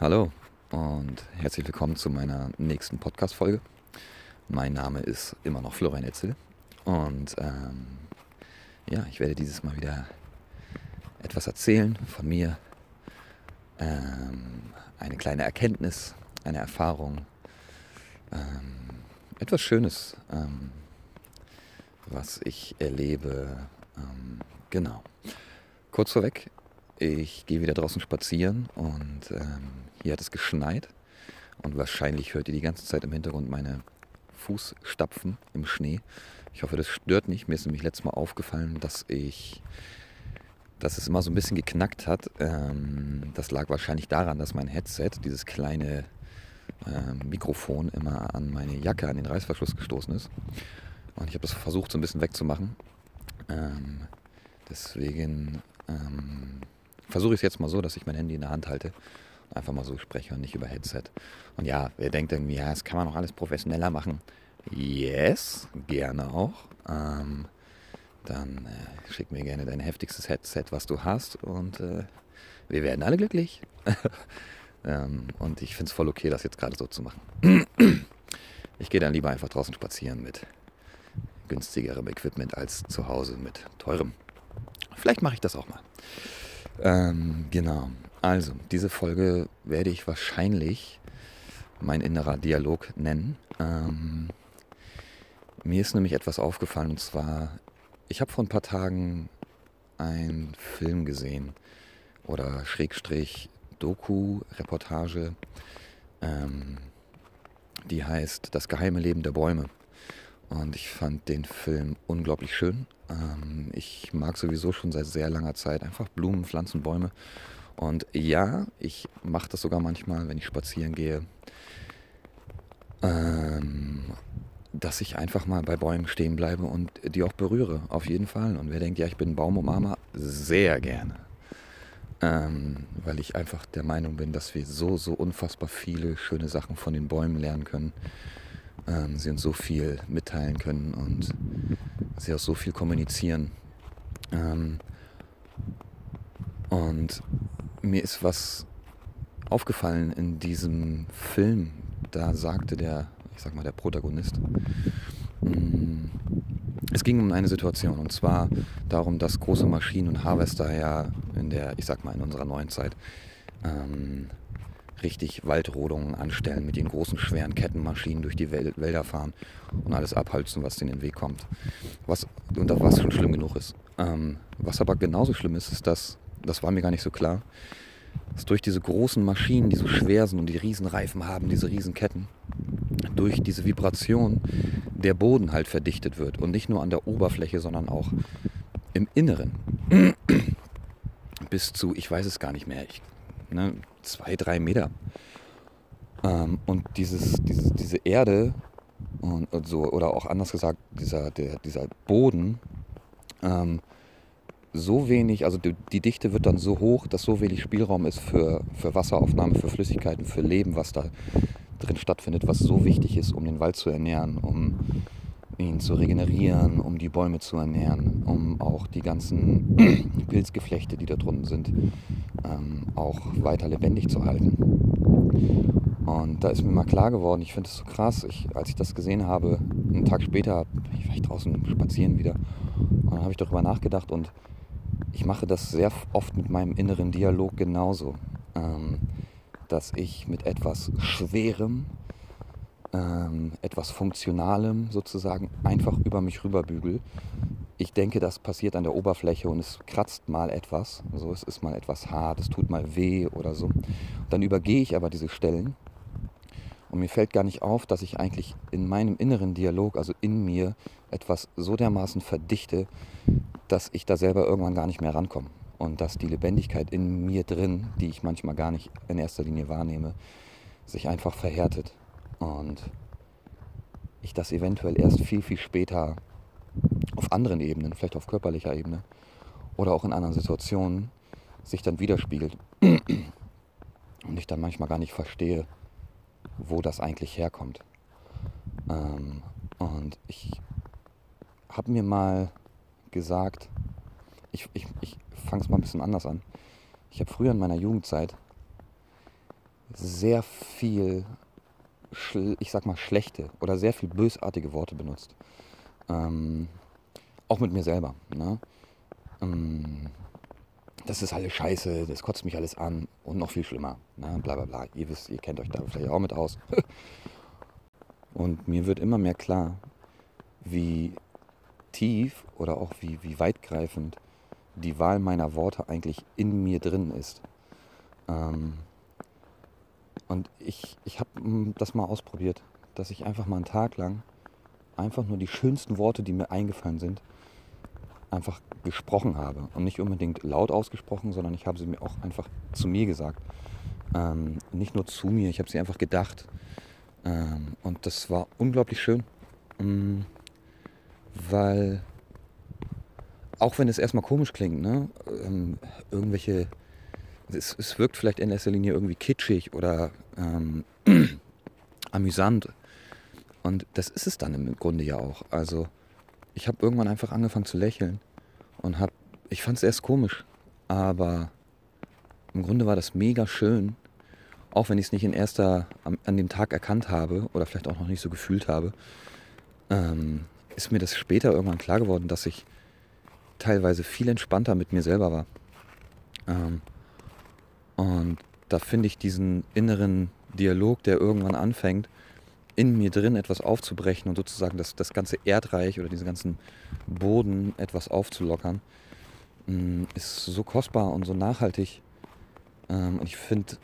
Hallo und herzlich willkommen zu meiner nächsten Podcast-Folge. Mein Name ist immer noch Florian Etzel und ähm, ja, ich werde dieses Mal wieder etwas erzählen von mir. Ähm, eine kleine Erkenntnis, eine Erfahrung, ähm, etwas Schönes, ähm, was ich erlebe. Ähm, genau. Kurz vorweg, ich gehe wieder draußen spazieren und ähm, hier hat es geschneit und wahrscheinlich hört ihr die ganze Zeit im Hintergrund meine Fußstapfen im Schnee. Ich hoffe, das stört nicht. Mir ist nämlich letztes Mal aufgefallen, dass ich, dass es immer so ein bisschen geknackt hat. Ähm, das lag wahrscheinlich daran, dass mein Headset, dieses kleine äh, Mikrofon, immer an meine Jacke, an den Reißverschluss gestoßen ist. Und ich habe das versucht, so ein bisschen wegzumachen. Ähm, deswegen ähm, versuche ich es jetzt mal so, dass ich mein Handy in der Hand halte und einfach mal so spreche und nicht über Headset. Und ja, wer denkt irgendwie, ja, das kann man auch alles professioneller machen. Yes, gerne auch. Ähm, dann äh, schick mir gerne dein heftigstes Headset, was du hast und äh, wir werden alle glücklich. ähm, und ich finde es voll okay, das jetzt gerade so zu machen. ich gehe dann lieber einfach draußen spazieren mit günstigerem Equipment als zu Hause mit teurem. Vielleicht mache ich das auch mal. Ähm, genau. Also, diese Folge werde ich wahrscheinlich mein innerer Dialog nennen. Ähm, mir ist nämlich etwas aufgefallen und zwar, ich habe vor ein paar Tagen einen Film gesehen oder Schrägstrich Doku, Reportage, ähm, die heißt Das geheime Leben der Bäume. Und ich fand den Film unglaublich schön. Ähm, ich mag sowieso schon seit sehr langer Zeit einfach Blumen, Pflanzen, Bäume. Und ja, ich mache das sogar manchmal, wenn ich spazieren gehe, ähm, dass ich einfach mal bei Bäumen stehen bleibe und die auch berühre, auf jeden Fall. Und wer denkt, ja, ich bin ein Baumumarmer, sehr gerne. Ähm, weil ich einfach der Meinung bin, dass wir so, so unfassbar viele schöne Sachen von den Bäumen lernen können ähm, sie uns so viel mitteilen können und sie auch so viel kommunizieren. Ähm, und mir ist was aufgefallen in diesem Film. Da sagte der, ich sag mal, der Protagonist, mm, es ging um eine Situation und zwar darum, dass große Maschinen und Harvester ja in der, ich sag mal, in unserer neuen Zeit ähm, richtig Waldrodungen anstellen, mit den großen schweren Kettenmaschinen durch die Wälder fahren und alles abholzen, was in den Weg kommt. Was, und was schon schlimm genug ist. Ähm, was aber genauso schlimm ist, ist, dass, das war mir gar nicht so klar, dass durch diese großen Maschinen, die so schwer sind und die Riesenreifen haben, diese Riesenketten, durch diese Vibration der Boden halt verdichtet wird. Und nicht nur an der Oberfläche, sondern auch im Inneren. Bis zu, ich weiß es gar nicht mehr, ich ne, zwei, drei Meter. Ähm, und dieses, dieses, diese Erde und, und, so, oder auch anders gesagt, dieser, der, dieser Boden, ähm, so wenig, also die, die, Dichte wird dann so hoch, dass so wenig Spielraum ist für, für Wasseraufnahme, für Flüssigkeiten, für Leben, was da drin stattfindet, was so wichtig ist, um den Wald zu ernähren, um ihn zu regenerieren, um die Bäume zu ernähren, um auch die ganzen Pilzgeflechte, die da drunten sind, ähm, auch weiter lebendig zu halten. Und da ist mir mal klar geworden, ich finde es so krass, ich, als ich das gesehen habe, einen Tag später war ich draußen spazieren wieder. Und dann habe ich darüber nachgedacht und ich mache das sehr oft mit meinem inneren Dialog genauso, ähm, dass ich mit etwas Schwerem, ähm, etwas Funktionalem sozusagen einfach über mich rüberbügel. Ich denke, das passiert an der Oberfläche und es kratzt mal etwas. So, es ist mal etwas hart, es tut mal weh oder so. Dann übergehe ich aber diese Stellen und mir fällt gar nicht auf, dass ich eigentlich in meinem inneren Dialog, also in mir, etwas so dermaßen verdichte, dass ich da selber irgendwann gar nicht mehr rankomme. Und dass die Lebendigkeit in mir drin, die ich manchmal gar nicht in erster Linie wahrnehme, sich einfach verhärtet und ich das eventuell erst viel, viel später auf anderen Ebenen, vielleicht auf körperlicher Ebene oder auch in anderen Situationen sich dann widerspiegelt und ich dann manchmal gar nicht verstehe, wo das eigentlich herkommt. Ähm, und ich habe mir mal gesagt, ich, ich, ich fange es mal ein bisschen anders an. Ich habe früher in meiner Jugendzeit sehr viel, ich sag mal, schlechte oder sehr viel bösartige Worte benutzt. Ähm, auch mit mir selber. Ne? Ähm, das ist alles scheiße, das kotzt mich alles an und noch viel schlimmer. Ne? Bla bla bla. Ihr wisst, ihr kennt euch da vielleicht auch mit aus. und mir wird immer mehr klar, wie tief oder auch wie, wie weitgreifend die Wahl meiner Worte eigentlich in mir drin ist. Ähm, und ich, ich habe hm, das mal ausprobiert, dass ich einfach mal einen Tag lang einfach nur die schönsten Worte, die mir eingefallen sind, einfach gesprochen habe. Und nicht unbedingt laut ausgesprochen, sondern ich habe sie mir auch einfach zu mir gesagt. Ähm, nicht nur zu mir, ich habe sie einfach gedacht. Ähm, und das war unglaublich schön, ähm, weil auch wenn es erstmal komisch klingt, ne? Ähm, irgendwelche, es, es, wirkt vielleicht in erster Linie irgendwie kitschig oder ähm, amüsant. Und das ist es dann im Grunde ja auch. Also ich habe irgendwann einfach angefangen zu lächeln und habe, ich fand es erst komisch, aber im Grunde war das mega schön, auch wenn ich es nicht in erster, an, an, dem Tag erkannt habe oder vielleicht auch noch nicht so gefühlt habe, ähm, ist mir das später irgendwann klar geworden, dass ich teilweise viel entspannter mit mir selber war. Ähm, und da finde ich diesen inneren Dialog, der irgendwann anfängt, in mir drin etwas aufzubrechen und sozusagen das, das ganze Erdreich oder diesen ganzen Boden etwas aufzulockern, mm, ist so kostbar und so nachhaltig. Ähm, und ich finde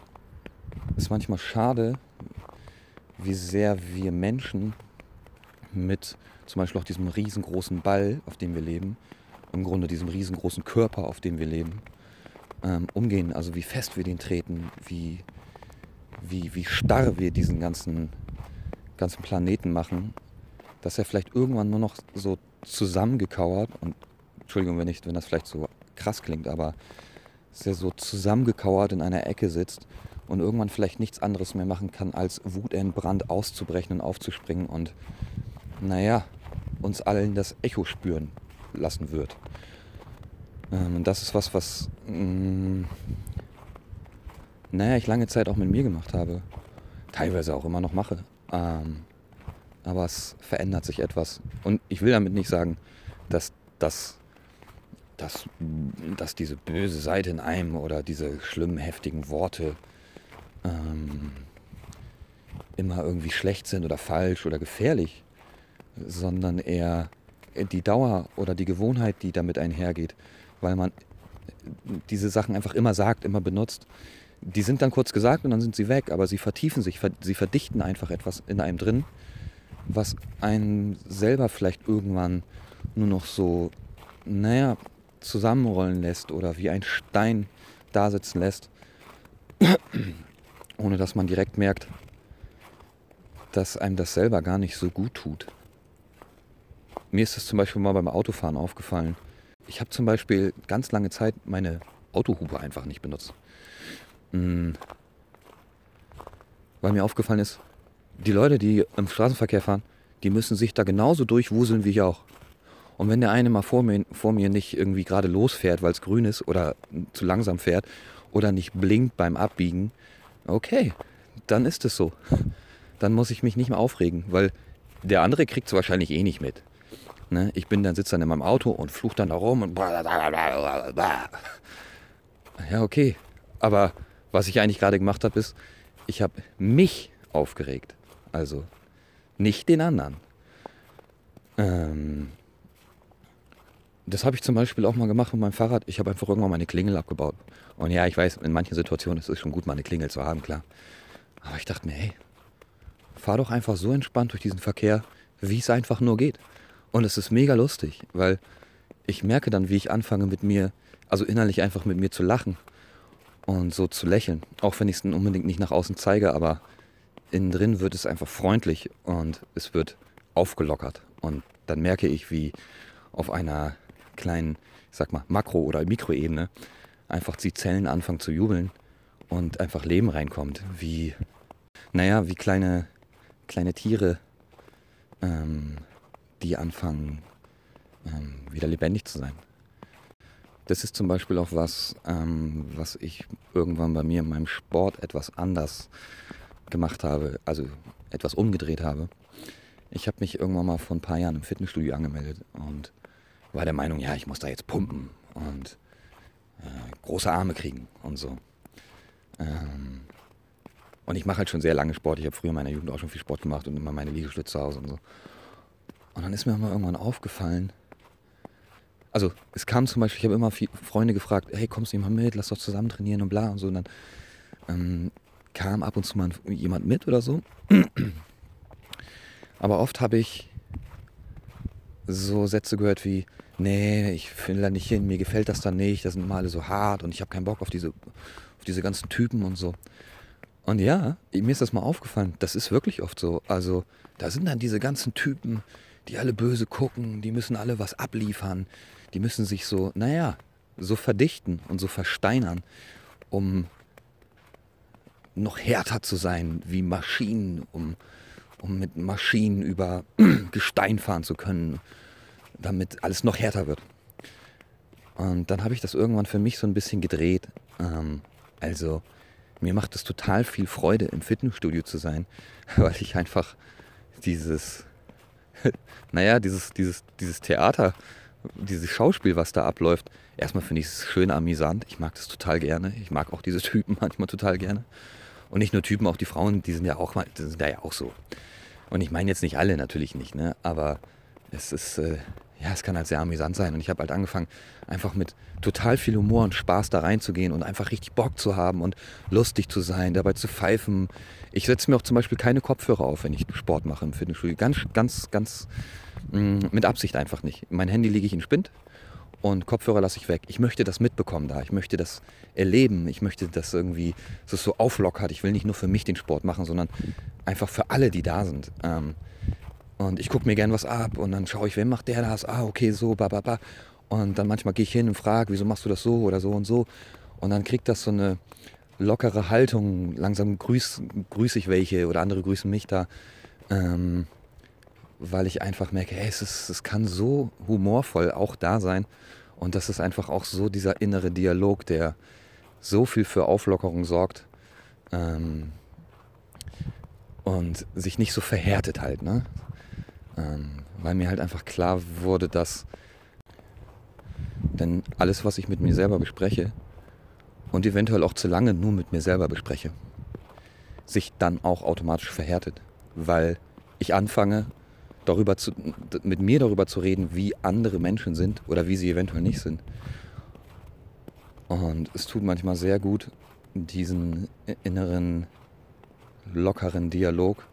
es manchmal schade, wie sehr wir Menschen mit zum Beispiel auch diesem riesengroßen Ball, auf dem wir leben, im Grunde diesem riesengroßen Körper, auf dem wir leben, ähm, umgehen. Also wie fest wir den treten, wie, wie, wie starr wir diesen ganzen, ganzen Planeten machen, dass er vielleicht irgendwann nur noch so zusammengekauert, und Entschuldigung, wenn, ich, wenn das vielleicht so krass klingt, aber dass er so zusammengekauert in einer Ecke sitzt und irgendwann vielleicht nichts anderes mehr machen kann, als wutentbrannt auszubrechen und aufzuspringen und, naja, uns allen das Echo spüren lassen wird. Ähm, und das ist was, was, mh, mm, naja, ich lange Zeit auch mit mir gemacht habe. Teilweise auch immer noch mache. Ähm, aber es verändert sich etwas. Und ich will damit nicht sagen, dass, dass, dass, dass diese böse Seite in einem oder diese schlimmen, heftigen Worte ähm, immer irgendwie schlecht sind oder falsch oder gefährlich, sondern eher die Dauer oder die Gewohnheit, die damit einhergeht, weil man diese Sachen einfach immer sagt, immer benutzt. Die sind dann kurz gesagt und dann sind sie weg, aber sie vertiefen sich, sie verdichten einfach etwas in einem drin, was einen selber vielleicht irgendwann nur noch so, naja, zusammenrollen lässt oder wie ein Stein da sitzen lässt, ohne dass man direkt merkt, dass einem das selber gar nicht so gut tut. Mir ist das zum Beispiel mal beim Autofahren aufgefallen. Ich habe zum Beispiel ganz lange Zeit meine Autohupe einfach nicht benutzt. Hm. Weil mir aufgefallen ist, die Leute, die im Straßenverkehr fahren, die müssen sich da genauso durchwuseln wie ich auch. Und wenn der eine mal vor mir, vor mir nicht irgendwie gerade losfährt, weil es grün ist oder zu langsam fährt oder nicht blinkt beim Abbiegen, okay, dann ist es so. Dann muss ich mich nicht mehr aufregen, weil der andere kriegt es wahrscheinlich eh nicht mit. Ne? Ich bin dann, sitze dann in meinem Auto und fluch dann da rum und ja, okay. Aber was ich eigentlich gerade gemacht habe, ist, ich habe mich aufgeregt. Also nicht den anderen. Ähm, das habe ich zum Beispiel auch mal gemacht mit meinem Fahrrad. Ich habe einfach irgendwann meine Klingel abgebaut. Und ja, ich weiß, in manchen Situationen ist es schon gut, mal eine Klingel zu haben, klar. Aber ich dachte mir, hey, fahr doch einfach so entspannt durch diesen Verkehr, wie es einfach nur geht. Und es ist mega lustig, weil ich merke dann, wie ich anfange mit mir, also innerlich einfach mit mir zu lachen und so zu lächeln. Auch wenn ich es unbedingt nicht nach außen zeige, aber innen drin wird es einfach freundlich und es wird aufgelockert. Und dann merke ich, wie auf einer kleinen, ich sag mal, Makro- oder Mikroebene einfach die Zellen anfangen zu jubeln und einfach Leben reinkommt. Wie, naja, wie kleine, kleine Tiere ähm, die anfangen, ähm, wieder lebendig zu sein. das ist zum Beispiel auch was, ähm, was ich irgendwann bei mir in meinem Sport etwas anders gemacht habe, also etwas umgedreht habe. Ich habe mich irgendwann mal vor ein paar Jahren im Fitnessstudio angemeldet und war der Meinung, ja, ich muss da jetzt pumpen und äh, große Arme kriegen und so. Ähm, und ich mache halt schon sehr lange Sport. Ich habe früher in meiner Jugend auch schon viel Sport gemacht und immer meine Liegestütze zu Hause und so. Und dann ist mir mal irgendwann aufgefallen, also es kam zum Beispiel, ich habe immer Freunde gefragt, hey, kommst du mal mit, lass doch zusammen trainieren und bla und so. Und dann ähm, kam ab und zu mal jemand mit oder so. Aber oft habe ich so Sätze gehört wie, nee, ich will da nicht hin, mir gefällt das dann nicht, das sind immer alle so hart und ich habe keinen Bock auf diese, auf diese ganzen Typen und so. Und ja, mir ist das mal aufgefallen, das ist wirklich oft so. Also da sind dann diese ganzen Typen, die alle böse gucken, die müssen alle was abliefern, die müssen sich so, naja, so verdichten und so versteinern, um noch härter zu sein wie Maschinen, um, um mit Maschinen über Gestein fahren zu können, damit alles noch härter wird. Und dann habe ich das irgendwann für mich so ein bisschen gedreht. Ähm, also mir macht es total viel Freude, im Fitnessstudio zu sein, weil ich einfach dieses, naja, dieses, dieses, dieses Theater dieses Schauspiel, was da abläuft, erstmal finde ich es schön amüsant. Ich mag das total gerne. Ich mag auch diese Typen manchmal total gerne. Und nicht nur Typen, auch die Frauen, die sind ja auch, die sind ja auch so. Und ich meine jetzt nicht alle, natürlich nicht, ne? aber es ist, äh, ja, es kann halt sehr amüsant sein. Und ich habe halt angefangen, einfach mit total viel Humor und Spaß da reinzugehen und einfach richtig Bock zu haben und lustig zu sein, dabei zu pfeifen. Ich setze mir auch zum Beispiel keine Kopfhörer auf, wenn ich Sport mache im Fitnessstudio. Ganz, ganz, ganz Mm, mit Absicht einfach nicht. Mein Handy lege ich in Spind und Kopfhörer lasse ich weg. Ich möchte das mitbekommen da. Ich möchte das erleben. Ich möchte das irgendwie, dass es so auflockert. Ich will nicht nur für mich den Sport machen, sondern einfach für alle, die da sind. Ähm, und ich gucke mir gern was ab und dann schaue ich, wer macht der das? Ah, okay, so, ba, ba, ba. Und dann manchmal gehe ich hin und frage, wieso machst du das so oder so und so. Und dann kriegt das so eine lockere Haltung. Langsam grüße grüß ich welche oder andere grüßen mich da. Ähm, weil ich einfach merke, hey, es, ist, es kann so humorvoll auch da sein. Und das ist einfach auch so dieser innere Dialog, der so viel für Auflockerung sorgt ähm, und sich nicht so verhärtet halt. Ne? Ähm, weil mir halt einfach klar wurde, dass denn alles, was ich mit mir selber bespreche und eventuell auch zu lange nur mit mir selber bespreche, sich dann auch automatisch verhärtet, weil ich anfange, darüber zu, mit mir darüber zu reden, wie andere Menschen sind oder wie sie eventuell nicht sind. Und es tut manchmal sehr gut, diesen inneren, lockeren Dialog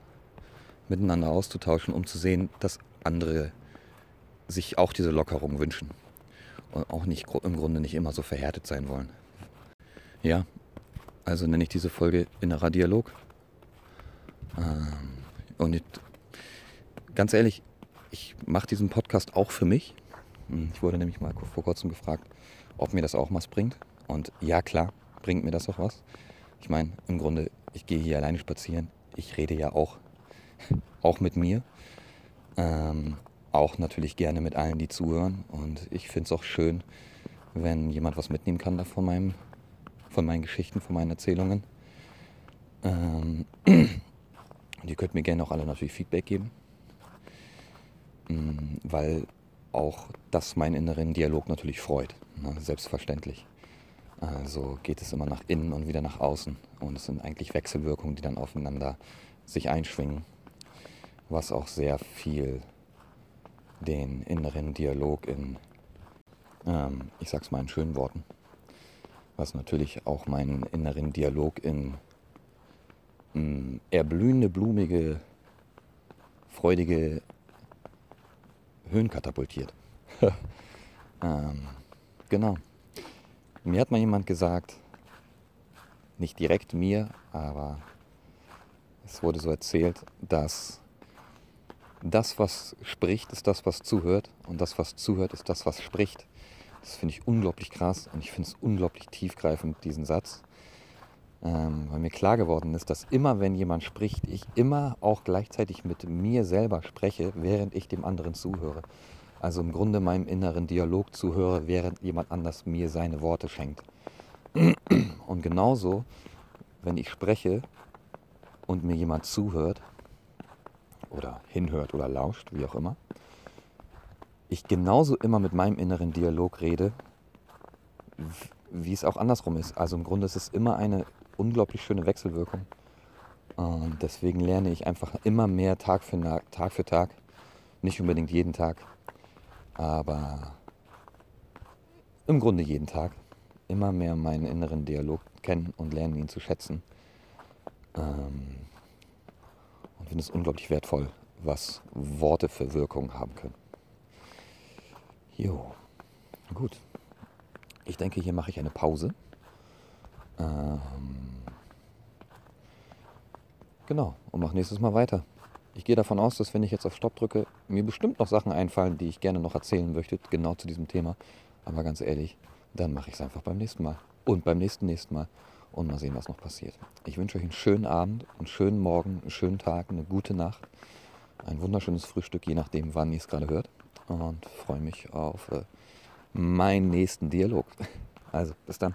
miteinander auszutauschen, um zu sehen, dass andere sich auch diese Lockerung wünschen und auch nicht im Grunde nicht immer so verhärtet sein wollen. Ja, also nenne ich diese Folge innerer Dialog. Ähm, und ganz ehrlich, ich mache diesen Podcast auch für mich. Hm, ich wurde nämlich mal vor kurzem gefragt, ob mir das auch was bringt. Und ja, klar, bringt mir das auch was. Ich meine, im Grunde, ich gehe hier alleine spazieren. Ich rede ja auch, auch mit mir. Ähm, auch natürlich gerne mit allen, die zuhören. Und ich finde es auch schön, wenn jemand was mitnehmen kann da von, meinem, von meinen Geschichten, von meinen Erzählungen. Ähm, und ihr könnt mir gerne auch alle natürlich Feedback geben. Mm, weil auch das meinen inneren Dialog natürlich freut, ne? selbstverständlich. Also geht es immer nach innen und wieder nach außen und es sind eigentlich Wechselwirkungen, die dann aufeinander sich einschwingen, was auch sehr viel den inneren Dialog in, ähm, ich sag's mal in schönen Worten, was natürlich auch meinen inneren Dialog in mh, mm, erblühende, blumige, freudige Höhen katapultiert. ähm, genau. Mir hat mal jemand gesagt, nicht direkt mir, aber es wurde so erzählt, dass das, was spricht, ist das, was zuhört und das, was zuhört, ist das, was spricht. Das finde ich unglaublich krass und ich finde es unglaublich tiefgreifend, diesen Satz ähm, weil mir klar geworden ist, dass immer, wenn jemand spricht, ich immer auch gleichzeitig mit mir selber spreche, während ich dem anderen zuhöre. Also im Grunde meinem inneren Dialog zuhöre, während jemand anders mir seine Worte schenkt. Und genauso, wenn ich spreche und mir jemand zuhört oder hinhört oder lauscht, wie auch immer, ich genauso immer mit meinem inneren Dialog rede, wie es auch andersrum ist. Also im Grunde ist es immer eine unglaublich schöne Wechselwirkung. Und deswegen lerne ich einfach immer mehr Tag für Tag, für Tag. Nicht unbedingt jeden Tag, aber im Grunde jeden Tag. Immer mehr meinen inneren Dialog kennen und lernen ihn zu schätzen. Ähm, und finde es unglaublich wertvoll, was Worte für Wirkung haben können. Jo, gut. Ich denke, hier mache ich eine Pause. Ähm, genau, und mache nächstes Mal weiter. Ich gehe davon aus, dass wenn ich jetzt auf Stopp drücke, mir bestimmt noch Sachen einfallen, die ich gerne noch erzählen möchte, genau zu diesem Thema. Aber ganz ehrlich, dann mache ich es einfach beim nächsten Mal. Und beim nächsten nächsten Mal. Und mal sehen, was noch passiert. Ich wünsche euch einen schönen Abend, einen schönen Morgen, einen schönen Tag, eine gute Nacht, ein wunderschönes Frühstück, je nachdem, wann ihr es gerade hört und freue mich auf äh, meinen nächsten Dialog. Also, bis dann.